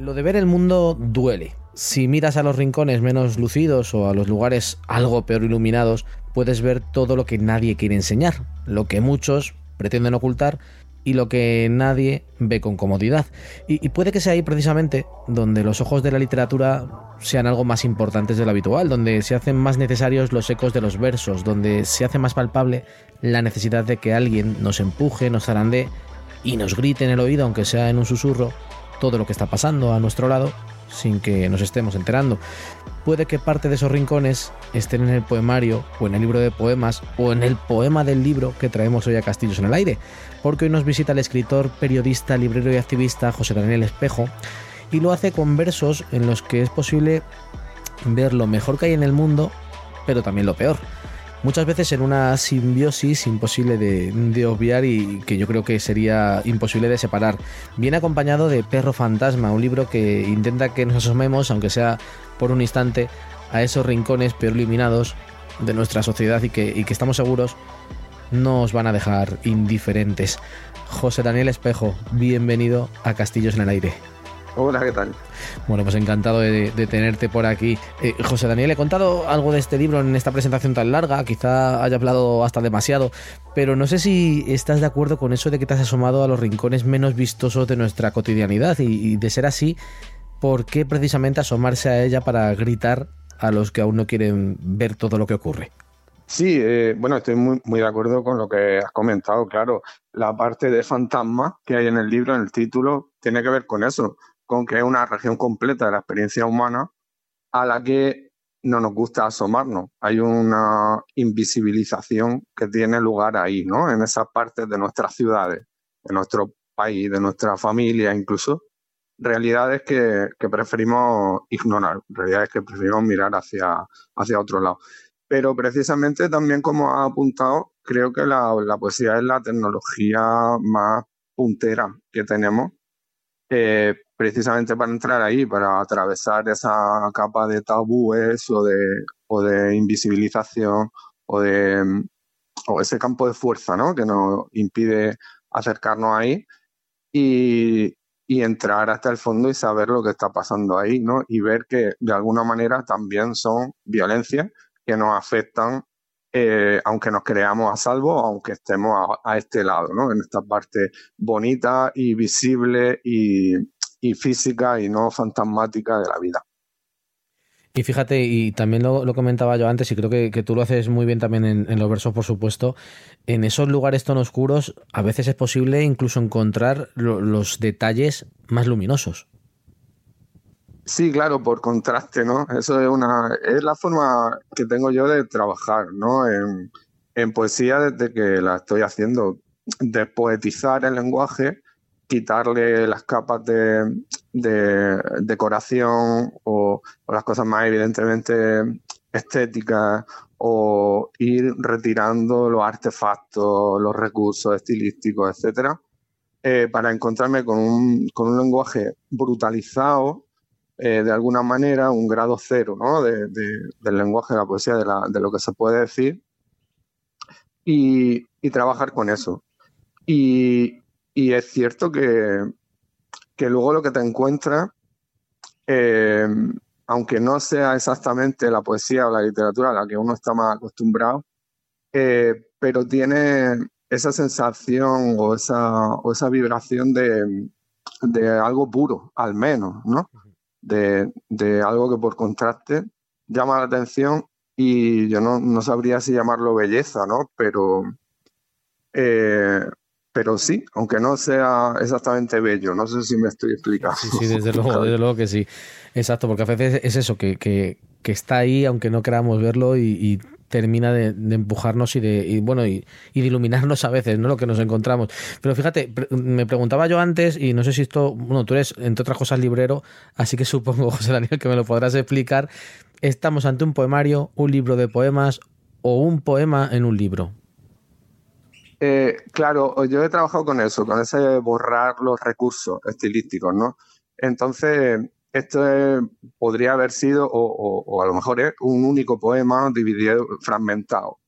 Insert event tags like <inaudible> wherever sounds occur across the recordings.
Lo de ver el mundo duele. Si miras a los rincones menos lucidos o a los lugares algo peor iluminados, puedes ver todo lo que nadie quiere enseñar, lo que muchos pretenden ocultar y lo que nadie ve con comodidad. Y, puede que sea ahí precisamente donde los ojos de la literatura sean algo más importantes de lo habitual, donde se hacen más necesarios los ecos de los versos, donde se hace más palpable la necesidad de que alguien nos empuje, nos zarandee y nos grite en el oído, aunque sea en un susurro, todo lo que está pasando a nuestro lado sin que nos estemos enterando. Puede que parte de esos rincones estén en el poemario o en el libro de poemas o en el poema del libro que traemos hoy a Castillos en el Aire, porque hoy nos visita el escritor, periodista, librero y activista José Daniel Espejo y lo hace con versos en los que es posible ver lo mejor que hay en el mundo, pero también lo peor muchas veces en una simbiosis imposible de, obviar y que yo creo que sería imposible de separar. Viene acompañado de Perro Fantasma, un libro que intenta que nos asomemos, aunque sea por un instante, a esos rincones peor iluminados de nuestra sociedad y que, y que estamos seguros no os van a dejar indiferentes. José Daniel Espejo, bienvenido a Castillos en el Aire. Hola, ¿qué tal? Bueno, pues encantado de, tenerte por aquí. Eh, José Daniel, he contado algo de este libro en esta presentación tan larga, quizá haya hablado hasta demasiado, pero no sé si estás de acuerdo con eso de que te has asomado a los rincones menos vistosos de nuestra cotidianidad y, de ser así, ¿por qué precisamente asomarse a ella para gritar a los que aún no quieren ver todo lo que ocurre? Sí, eh, bueno, estoy muy, muy de acuerdo con lo que has comentado, claro. La parte de fantasma que hay en el libro, en el título, tiene que ver con eso con que es una región completa de la experiencia humana a la que no nos gusta asomarnos. Hay una invisibilización que tiene lugar ahí, ¿no? En esas partes de nuestras ciudades, de nuestro país, de nuestra familia incluso. Realidades que, preferimos ignorar, realidades que preferimos mirar hacia, hacia otro lado. Pero precisamente también, como ha apuntado, creo que la, la poesía es la tecnología más puntera que tenemos eh, precisamente para entrar ahí, para atravesar esa capa de tabúes o de, o de invisibilización o de o ese campo de fuerza ¿no? que nos impide acercarnos ahí y, y, entrar hasta el fondo y saber lo que está pasando ahí ¿no? y ver que de alguna manera también son violencias que nos afectan eh, aunque nos creamos a salvo, aunque estemos a, este lado, ¿no? En esta parte bonita y visible y, física y no fantasmática de la vida. Y fíjate, y también lo, comentaba yo antes, y creo que, tú lo haces muy bien también en, los versos, por supuesto, en esos lugares tan oscuros a veces es posible incluso encontrar los detalles más luminosos. Sí, claro, por contraste, ¿no? Eso es una es la forma que tengo yo de trabajar, ¿no? En, poesía desde que la estoy haciendo, de poetizar el lenguaje, quitarle las capas de, decoración o, las cosas más evidentemente estéticas o ir retirando los artefactos, los recursos estilísticos, etcétera, eh, para encontrarme con un, lenguaje brutalizado eh, de alguna manera un grado cero de, del lenguaje de la poesía, de, lo que se puede decir, y, y trabajar con eso. Y, y, es cierto que, que luego lo que te encuentras, eh, aunque no sea exactamente la poesía o la literatura a la que uno está más acostumbrado, eh, pero tiene esa sensación o esa, o esa vibración de, de algo puro, al menos, ¿no? de, algo que por contraste llama la atención y yo no, sabría si llamarlo belleza, ¿no? Pero, eh, pero sí, aunque no sea exactamente bello, no sé si me estoy explicando. Sí, desde luego, desde luego que sí. Exacto, porque a veces es eso, que, que, que está ahí, aunque no queramos verlo, y termina de, empujarnos y de bueno y, de iluminarnos a veces, ¿no? Lo que nos encontramos. Pero fíjate, me preguntaba yo antes, y no sé si esto, bueno, tú eres, entre otras cosas, librero, así que supongo, <laughs> José Daniel, que me lo podrás explicar. ¿Estamos ante un poemario, un libro de poemas o un poema en un libro? Eh, claro, yo he trabajado con eso, con ese borrar los recursos estilísticos, ¿no? Entonces, esto podría haber sido, o, a lo mejor es, un único poema dividido, fragmentado.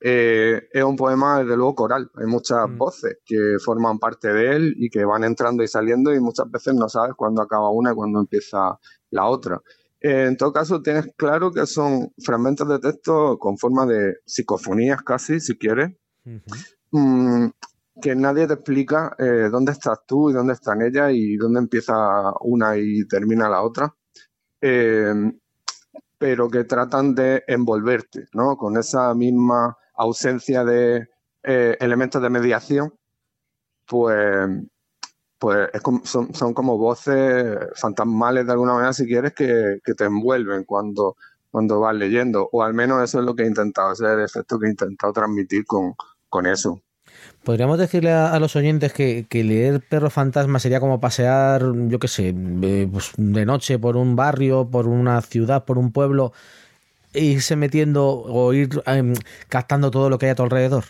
eh, es un poema, desde luego, coral. Hay muchas mm. voces que forman parte de él y que van entrando y saliendo y muchas veces no sabes cuándo acaba una y cuándo empieza la otra. Eh, en todo caso, tienes claro que son fragmentos de texto con forma de psicofonías casi, si quieres, mm, que nadie te explica eh, dónde estás tú y dónde están ellas y dónde empieza una y termina la otra pero que tratan de envolverte, ¿no? Con esa misma ausencia de eh, elementos de mediación, pues, pues son, como voces fantasmales de alguna manera, si quieres, que, te envuelven cuando, cuando vas leyendo, o al menos eso es lo que he intentado, ese es el efecto que he intentado transmitir con, con eso. Podríamos decirle a, los oyentes que, leer Perro Fantasma sería como pasear, yo qué sé, eh, pues, de noche por un barrio, por una ciudad, por un pueblo, e irse metiendo o ir em, captando todo lo que hay a tu alrededor.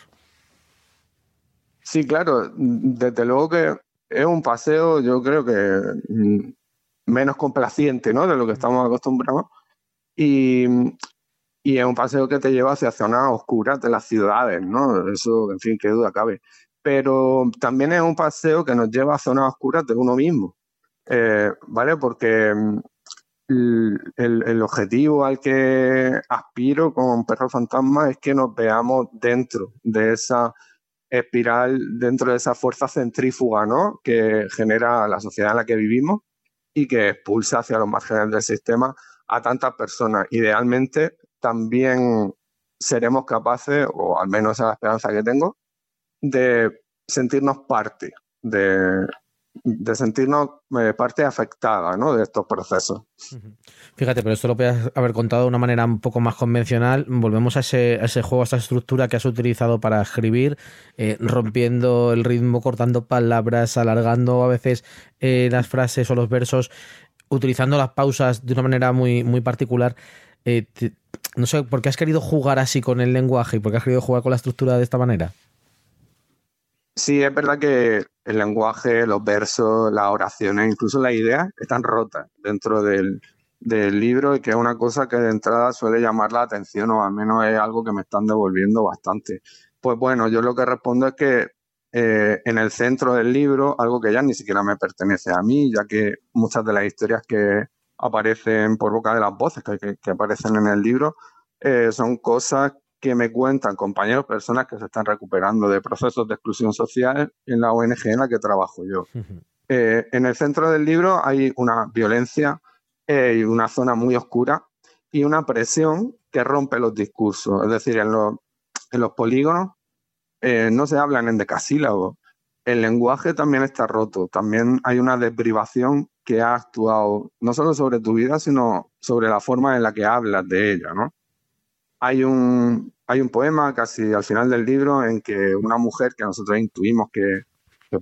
Sí, claro, desde luego que es un paseo, yo creo que mm, menos complaciente, ¿no? De lo que estamos acostumbrados. Y, y es un paseo que te lleva hacia zonas oscuras de las ciudades, ¿no? Eso, en fin, qué duda cabe. Pero también es un paseo que nos lleva a zonas oscuras de uno mismo, eh, ¿vale? Porque mm, el, el, objetivo al que aspiro con Perro Fantasma es que nos veamos dentro de esa espiral, dentro de esa fuerza centrífuga, ¿no? Que genera la sociedad en la que vivimos y que expulsa hacia los márgenes del sistema a tantas personas. Idealmente también seremos capaces, o al menos esa es la esperanza que tengo, de sentirnos parte, de, sentirnos eh, parte afectada ¿no? de estos procesos. Fíjate, pero esto lo podías haber contado de una manera un poco más convencional. Volvemos a ese, juego, a esa estructura que has utilizado para escribir, eh, rompiendo el ritmo, cortando palabras, alargando a veces eh, las frases o los versos, utilizando las pausas de una manera muy, muy particular. Eh, no sé, ¿por qué has querido jugar así con el lenguaje y por qué has querido jugar con la estructura de esta manera? Sí, es verdad que el lenguaje, los versos, las oraciones, incluso las ideas están rotas dentro del, libro y que es una cosa que de entrada suele llamar la atención o al menos es algo que me están devolviendo bastante. Pues bueno, yo lo que respondo es que eh, en el centro del libro, algo que ya ni siquiera me pertenece a mí, ya que muchas de las historias que, aparecen por boca de las voces que, aparecen en el libro, eh, son cosas que me cuentan compañeros, personas que se están recuperando de procesos de exclusión social en la ONG en la que trabajo yo. Eh, en el centro del libro hay una violencia eh, y una zona muy oscura y una presión que rompe los discursos. Es decir, en los, en los polígonos no se hablan en decasílabos. El lenguaje también está roto. También hay una desprivación que ha actuado no solo sobre tu vida, sino sobre la forma en la que hablas de ella, ¿no? Hay un, poema casi al final del libro en que una mujer que nosotros intuimos que,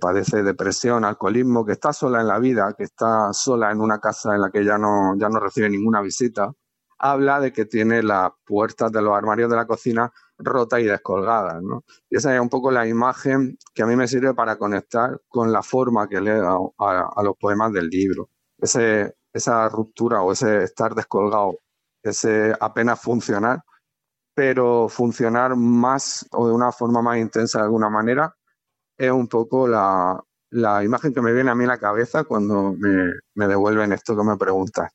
padece depresión, alcoholismo, que está sola en la vida, que está sola en una casa en la que ya no recibe ninguna visita, habla de que tiene las puertas de los armarios de la cocina rotas y descolgadas. ¿no? Y esa es un poco la imagen que a mí me sirve para conectar con la forma que le he dado a, los poemas del libro. Ese, esa ruptura o ese estar descolgado, ese apenas funcionar, pero funcionar más o de una forma más intensa de alguna manera, es un poco la, imagen que me viene a mí a la cabeza cuando me, devuelven esto que me preguntas.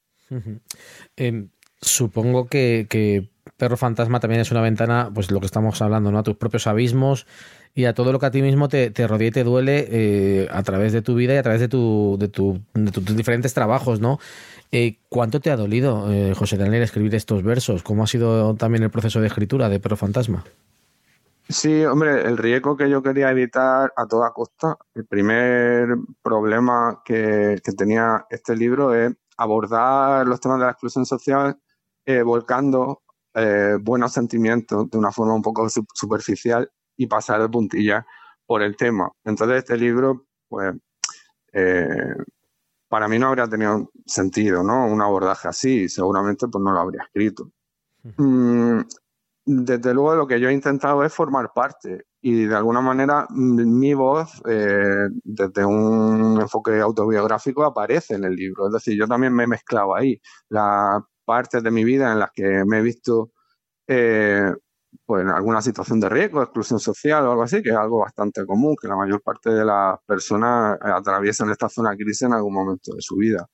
Supongo que, Perro Fantasma también es una ventana, pues lo que estamos hablando, ¿no? A tus propios abismos y a todo lo que a ti mismo te, te rodea y te duele eh, a través de tu vida y a través de, tu, de, tu, de tus diferentes trabajos, ¿no? Eh, ¿Cuánto te ha dolido, eh, José Daniel, escribir estos versos? ¿Cómo ha sido también el proceso de escritura de Perro Fantasma? Sí, hombre, el riesgo que yo quería evitar a toda costa, el primer problema que, que tenía este libro es abordar los temas de la exclusión social volcando eh, buenos sentimientos de una forma un poco superficial y pasar de puntilla por el tema. Entonces este libro, pues, eh, para mí no habría tenido sentido, ¿no? Un abordaje así, seguramente pues no lo habría escrito. Mm, desde luego lo que yo he intentado es formar parte y de alguna manera mi voz eh, desde un enfoque autobiográfico aparece en el libro. Es decir, yo también me he mezclado ahí. La partes de mi vida en las que me he visto eh, pues en alguna situación de riesgo, exclusión social o algo así, que es algo bastante común, que la mayor parte de las personas atraviesan esta zona crisis en algún momento de su vida.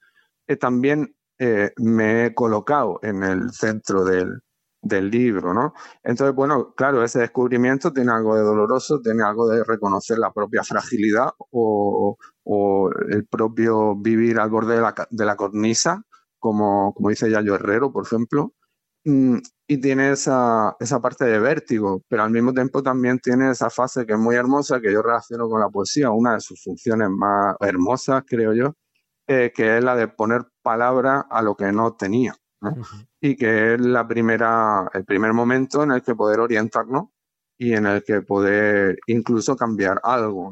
Eh, también eh, me he colocado en el centro del, del libro, ¿no? Entonces, bueno, claro, ese descubrimiento tiene algo de doloroso, tiene algo de reconocer la propia fragilidad o, el propio vivir al borde de la, de la cornisa, como, como dice Yayo Herrero, por ejemplo, mm, y tiene esa, esa parte de vértigo, pero al mismo tiempo también tiene esa fase que es muy hermosa, que yo relaciono con la poesía, una de sus funciones más hermosas, creo yo, eh, que es la de poner palabra a lo que no tenía y que es la primera, el primer momento en el que poder orientarnos y en el que poder incluso cambiar algo.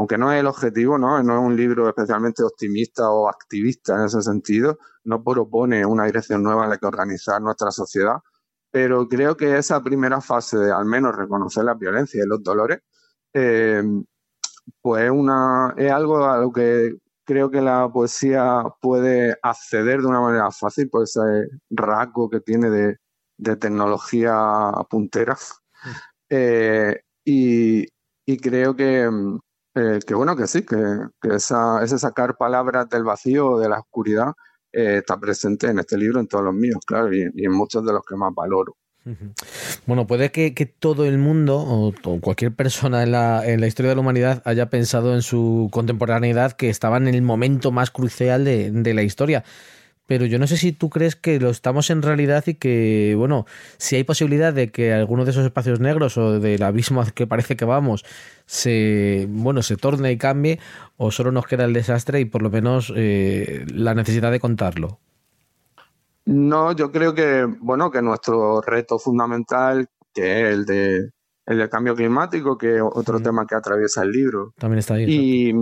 Aunque no es el objetivo, ¿no? no es un libro especialmente optimista o activista en ese sentido, no propone una dirección nueva en la que organizar nuestra sociedad, pero creo que esa primera fase de al menos reconocer la violencia y los dolores, eh, pues una, es algo a lo que creo que la poesía puede acceder de una manera fácil por ese rasgo que tiene de, tecnología puntera. Eh, y, creo que, eh, que, bueno, que sí, que, esa, ese sacar palabras del vacío, de la oscuridad, eh, está presente en este libro, en todos los míos, claro, y en muchos de los que más valoro. Bueno, puede que, todo el mundo o, cualquier persona en la, historia de la humanidad haya pensado en su contemporaneidad que estaba en el momento más crucial de, la historia. Pero yo no sé si tú crees que lo estamos en realidad y que, bueno, si hay posibilidad de que alguno de esos espacios negros o del abismo que parece que vamos se, bueno, se torne y cambie o solo nos queda el desastre y por lo menos eh, la necesidad de contarlo. No, yo creo que, bueno, que nuestro reto fundamental, que es el de el del cambio climático, que es otro tema que atraviesa el libro. También está ahí. Y,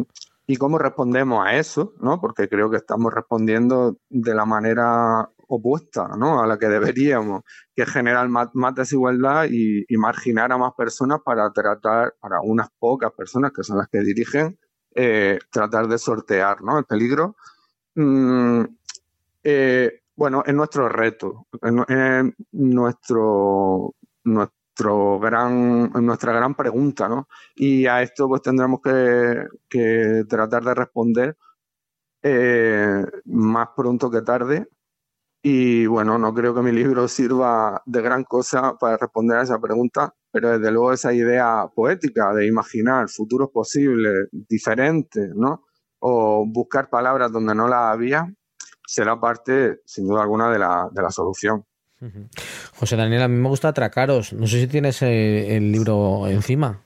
y, cómo respondemos a eso, ¿no? Porque creo que estamos respondiendo de la manera opuesta, ¿no? A la que deberíamos, que es generar más, desigualdad y, marginar a más personas para tratar, para unas pocas personas que son las que dirigen, eh, tratar de sortear, ¿no? El peligro. Mm, eh, bueno, es nuestro reto, es nuestro, nuestro gran, nuestra gran pregunta, ¿no? Y a esto pues tendremos que, tratar de responder eh, más pronto que tarde. Y bueno, no creo que mi libro sirva de gran cosa para responder a esa pregunta, pero desde luego esa idea poética de imaginar futuros posibles, diferentes, ¿no? O buscar palabras donde no las había, será parte, sin duda alguna, de la, de la solución. José Daniel, a mí me gusta atracaros. No sé si tienes eh, el libro encima.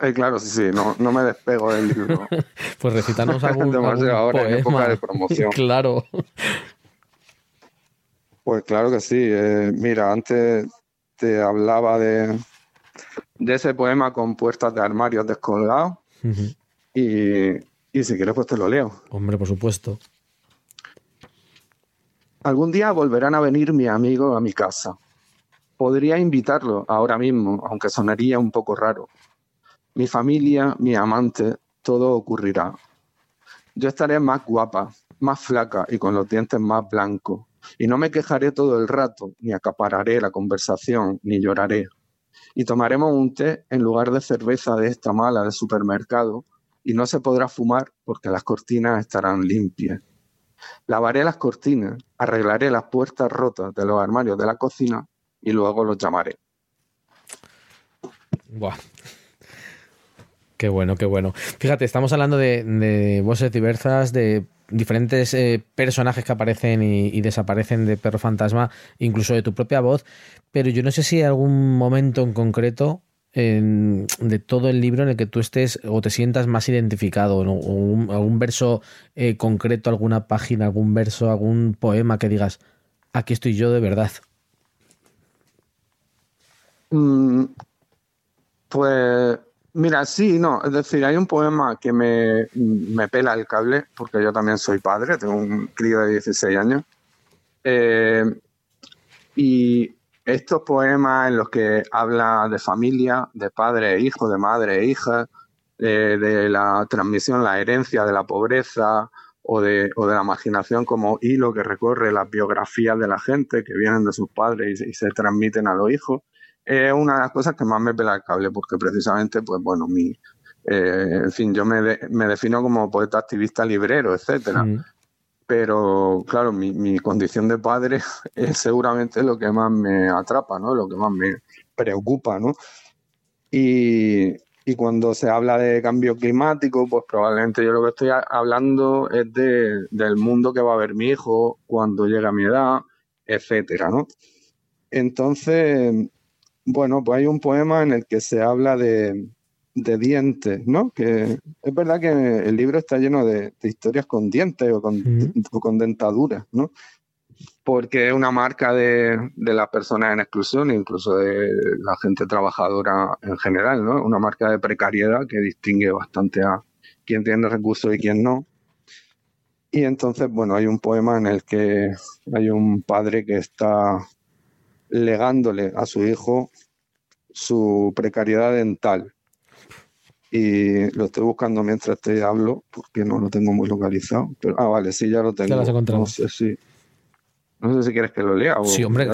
Eh, claro, sí, sí, no, no me despego del libro. <laughs> pues recítanos algún, <laughs> algún ahora en época de promoción. <laughs> claro. Pues claro que sí. Eh, mira, antes te hablaba de, de ese poema con puertas de armarios descolgados. y, y si quieres, pues te lo leo. Hombre, por supuesto. Algún día volverán a venir mi amigo a mi casa. Podría invitarlo ahora mismo, aunque sonaría un poco raro. Mi familia, mi amante, todo ocurrirá. Yo estaré más guapa, más flaca y con los dientes más blancos. Y no me quejaré todo el rato, ni acapararé la conversación, ni lloraré. Y tomaremos un té en lugar de cerveza de esta mala de supermercado, y no se podrá fumar porque las cortinas estarán limpias. Lavaré las cortinas, arreglaré las puertas rotas de los armarios de la cocina y luego los llamaré. Buah. Qué bueno, qué bueno. Fíjate, estamos hablando de, voces diversas, de diferentes eh, personajes que aparecen y, desaparecen de Perro Fantasma, incluso de tu propia voz, pero yo no sé si hay algún momento en concreto de todo el libro en el que tú estés o te sientas más identificado, o algún verso eh, concreto, alguna página, algún verso, algún poema que digas, aquí estoy yo de verdad. Mm, pues mira, sí, no, es decir, hay un poema que me, me, pela el cable, porque yo también soy padre, tengo un crío de 16 años. Eh, y estos poemas en los que habla de familia, de padre e hijo, de madre e hija, de, la transmisión, la herencia de la pobreza o de, de, la imaginación como hilo que recorre las biografías de la gente que vienen de sus padres y, se transmiten a los hijos. es una de las cosas que más me pela el cable, porque precisamente, pues bueno, mi, eh, en fin, yo me, me, defino como poeta, activista, librero, etcétera. Pero claro, mi, mi, condición de padre <laughs> es seguramente lo que más me atrapa, ¿no? Lo que más me preocupa, ¿no? Y, y cuando se habla de cambio climático, pues probablemente yo lo que estoy hablando es de, del mundo que va a ver mi hijo cuando llegue a mi edad, etcétera, ¿no? Entonces, bueno, pues hay un poema en el que se habla de, de dientes, ¿no? Que es verdad que el libro está lleno de, historias con dientes o con, con dentaduras, ¿no? Porque es una marca de, de, las personas en exclusión, incluso de la gente trabajadora en general, ¿no? Una marca de precariedad que distingue bastante a quién tiene recursos y quién no. Y entonces, bueno, hay un poema en el que hay un padre que está legándole a su hijo su precariedad dental y lo estoy buscando mientras te hablo porque no lo tengo muy localizado. Pero, ah, vale, sí, ya lo tengo. No sé si. No sé si quieres que lo lea. sí, hombre,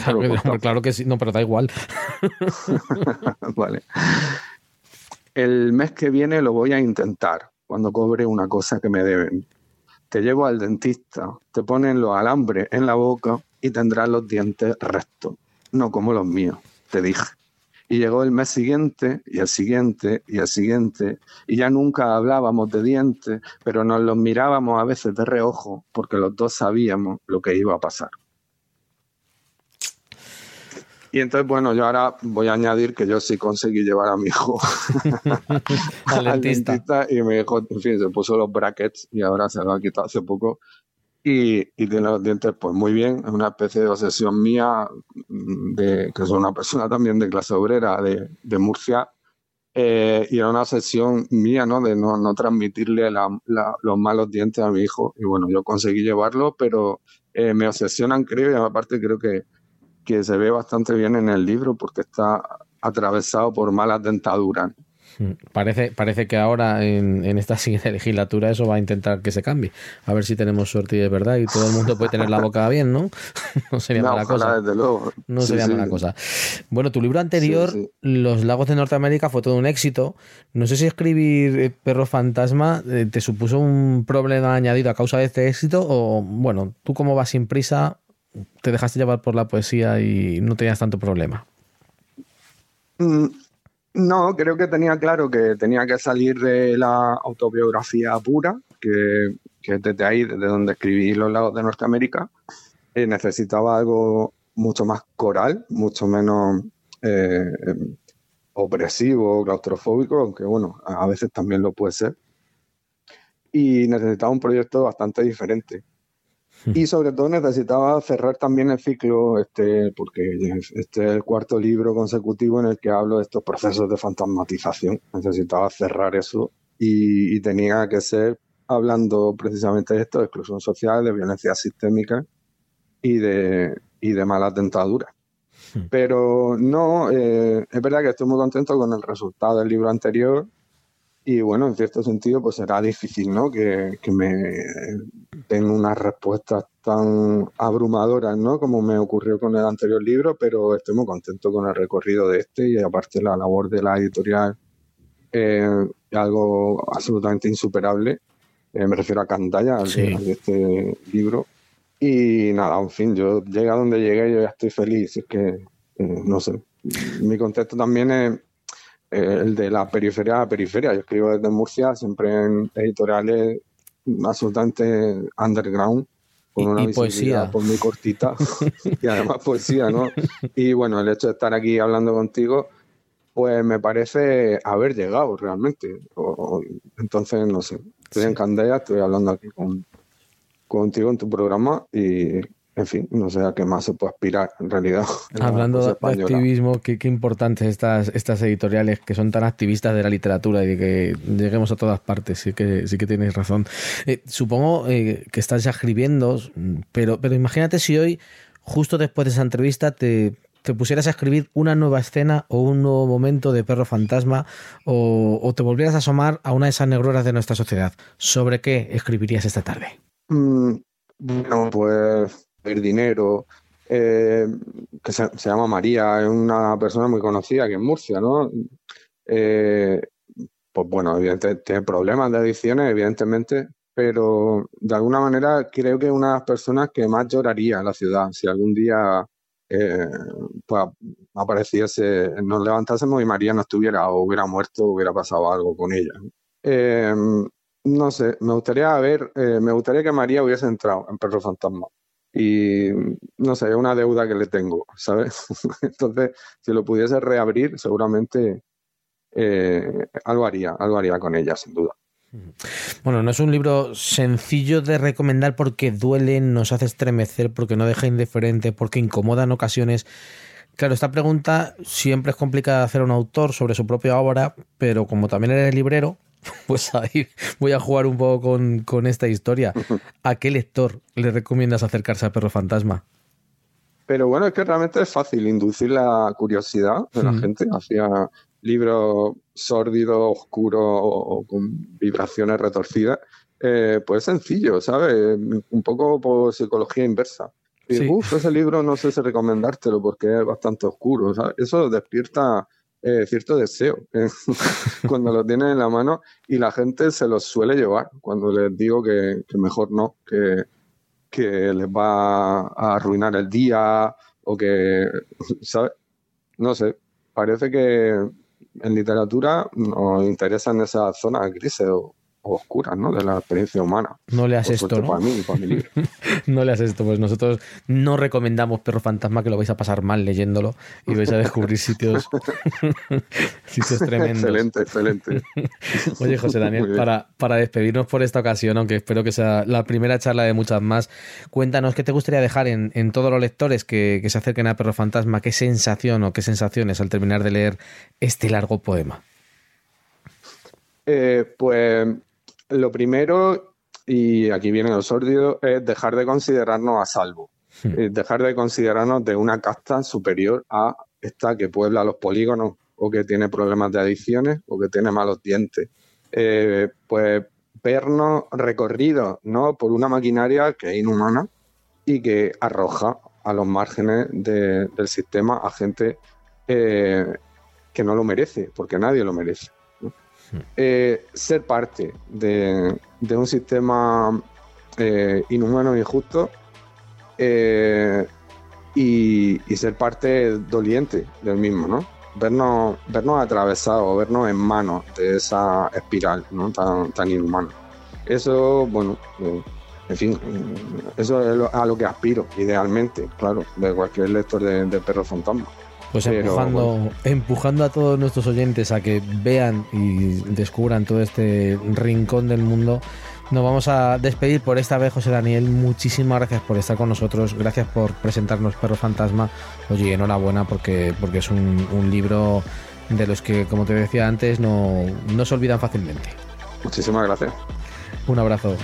claro, que sí. No, pero da igual. <laughs> vale. El mes que viene lo voy a intentar, cuando cobre una cosa que me deben. Te llevo al dentista, te ponen los alambres en la boca y tendrás los dientes rectos, no como los míos, te dije. Y llegó el mes siguiente, y el siguiente, y el siguiente, y ya nunca hablábamos de dientes, pero nos los mirábamos a veces de reojo, porque los dos sabíamos lo que iba a pasar. Y entonces, bueno, yo ahora voy a añadir que yo sí conseguí llevar a mi hijo <laughs> al, dentista. y me dijo, en fin, se puso los brackets y ahora se lo ha quitado hace poco y, y tiene los dientes pues muy bien, es una especie de obsesión mía, de, que soy una persona también de clase obrera de, Murcia, eh, y era una obsesión mía, ¿no? De no, no transmitirle los malos dientes a mi hijo. Y bueno, yo conseguí llevarlo, pero eh, me obsesionan, creo, y aparte creo que, que se ve bastante bien en el libro porque está atravesado por malas dentaduras. Mm, parece, parece que ahora en, esta <laughs> siguiente legislatura eso va a intentar que se cambie. A ver si tenemos suerte y de verdad y todo el mundo puede tener la boca <laughs> bien, ¿no? <laughs> no sería mala cosa. No sería mala cosa. Bueno, tu libro anterior, Los lagos de Norteamérica, fue todo un éxito. No sé si escribir eh, Perro Fantasma eh, te supuso un problema añadido a causa de este éxito o, bueno, tú como vas sin prisa, te dejaste llevar por la poesía y no tenías tanto problema. Mm, no, creo que tenía claro que tenía que salir de la autobiografía pura, que, que desde ahí, desde donde escribí Los lagos de Norteamérica, eh, necesitaba algo mucho más coral, mucho menos eh, opresivo, claustrofóbico, aunque bueno, a veces también lo puede ser. Y necesitaba un proyecto bastante diferente. Y sobre todo necesitaba cerrar también el ciclo, este, porque este es el cuarto libro consecutivo en el que hablo de estos procesos de fantasmatización. Necesitaba cerrar eso y, tenía que ser hablando precisamente de esto, de exclusión social, de violencia sistémica y de, y de malas dentaduras. Pero no, eh, es verdad que estoy muy contento con el resultado del libro anterior y bueno, en cierto sentido, pues será difícil, ¿no? Que, que me den unas respuestas tan abrumadoras, ¿no? Como me ocurrió con el anterior libro, pero estoy muy contento con el recorrido de este y aparte la labor de la editorial es algo absolutamente insuperable. Eh, me refiero a Candaya, al, de este libro. Y nada, en fin, yo llegué a donde llegué yo ya estoy feliz. Es que, eh, no sé, mi contexto también es eh, el de la periferia a periferia. Yo escribo desde Murcia, siempre en editoriales absolutamente underground, con una y poesía. por muy cortita <laughs> y además poesía, ¿no? Y bueno, el hecho de estar aquí hablando contigo, pues me parece haber llegado realmente. entonces, no sé, estoy en Candela, estoy hablando aquí con, contigo en tu programa y en fin, no sé a qué más se puede aspirar en realidad. <laughs> Hablando de activismo, qué, qué importantes estas, estas editoriales que son tan activistas de la literatura y de que lleguemos a todas partes, sí que, sí que tienes razón. Eh, supongo eh, que estás ya escribiendo, pero, pero imagínate si hoy, justo después de esa entrevista, te, te pusieras a escribir una nueva escena o un nuevo momento de perro fantasma o, te volvieras a asomar a una de esas negruras de nuestra sociedad. ¿Sobre qué escribirías esta tarde? Mm, bueno, pues dinero, eh, que se, llama María, es una persona muy conocida aquí en Murcia, ¿no? Eh, pues bueno, evidentemente tiene problemas de adicciones, evidentemente, pero de alguna manera creo que es una de las personas que más lloraría en la ciudad si algún día eh, pues apareciese, nos levantásemos y María no estuviera o hubiera muerto, hubiera pasado algo con ella. No sé, me gustaría ver, me gustaría que María hubiese entrado en Perro Fantasma. Y no sé, es una deuda que le tengo, ¿sabes? <laughs> Entonces, si lo pudiese reabrir, seguramente algo haría, algo haría con ella, sin duda. Bueno, no es un libro sencillo de recomendar porque duele, nos hace estremecer, porque no deja indiferente, porque incomoda en ocasiones. Claro, esta pregunta siempre es complicada de hacer a un autor sobre su propia obra, pero como también eres librero, <laughs> pues ahí voy a jugar un poco con, esta historia. <laughs> ¿A qué lector le recomiendas acercarse a Perro Fantasma? Pero bueno, es que realmente es fácil inducir la curiosidad de la gente hacia libros sórdidos, oscuros o, con vibraciones retorcidas, eh, pues es sencillo, ¿sabes? Un poco por psicología inversa. Y, Uf, ese libro no sé si recomendártelo porque es bastante oscuro, ¿sabes? Eso despierta eh, cierto deseo eh, <laughs> cuando lo tienen en la mano y la gente se los suele llevar cuando les digo que, mejor no, que, que les va a arruinar el día o que, ¿sabes? No sé, parece que en literatura nos interesan esas zonas grises o, oscuras, ¿no? De la experiencia humana. No leas esto, ¿no? Para mí, para mi libro. <laughs> no leas esto, pues nosotros no recomendamos Perro Fantasma que lo vais a pasar mal leyéndolo y vais a descubrir sitios, <laughs> sitios <laughs> tremendos. Excelente, excelente. Oye, José Daniel, para, para despedirnos por esta ocasión, aunque espero que sea la primera charla de muchas más, cuéntanos qué te gustaría dejar en, en todos los lectores que, que se acerquen a Perro Fantasma, qué sensación o qué sensaciones al terminar de leer este largo poema. Eh, pues lo primero, y aquí viene lo sórdido, es dejar de considerarnos a salvo. Hmm. Eh, dejar de considerarnos de una casta superior a esta que puebla los polígonos o que tiene problemas de adicciones o que tiene malos dientes. Eh, pues vernos recorridos ¿no? por una maquinaria que es inhumana y que arroja a los márgenes del sistema a gente eh, que no lo merece, porque nadie lo merece. Eh, ser parte de, un sistema eh, inhumano e injusto eh, y, ser parte doliente del mismo, ¿no? Vernos, vernos atravesados, vernos en manos de esa espiral tan inhumana. Eso, bueno, en fin, eso es a lo que aspiro, idealmente, claro, de cualquier lector de, de Perro Fantasma. Pues empujando, empujando a todos nuestros oyentes a que vean y descubran todo este rincón del mundo. Nos vamos a despedir por esta vez, José Daniel. Muchísimas gracias por estar con nosotros. Gracias por presentarnos Perro Fantasma. Oye, enhorabuena porque, porque es un, un libro de los que, como te decía antes, no, no se olvidan fácilmente. Muchísimas gracias. Un abrazo.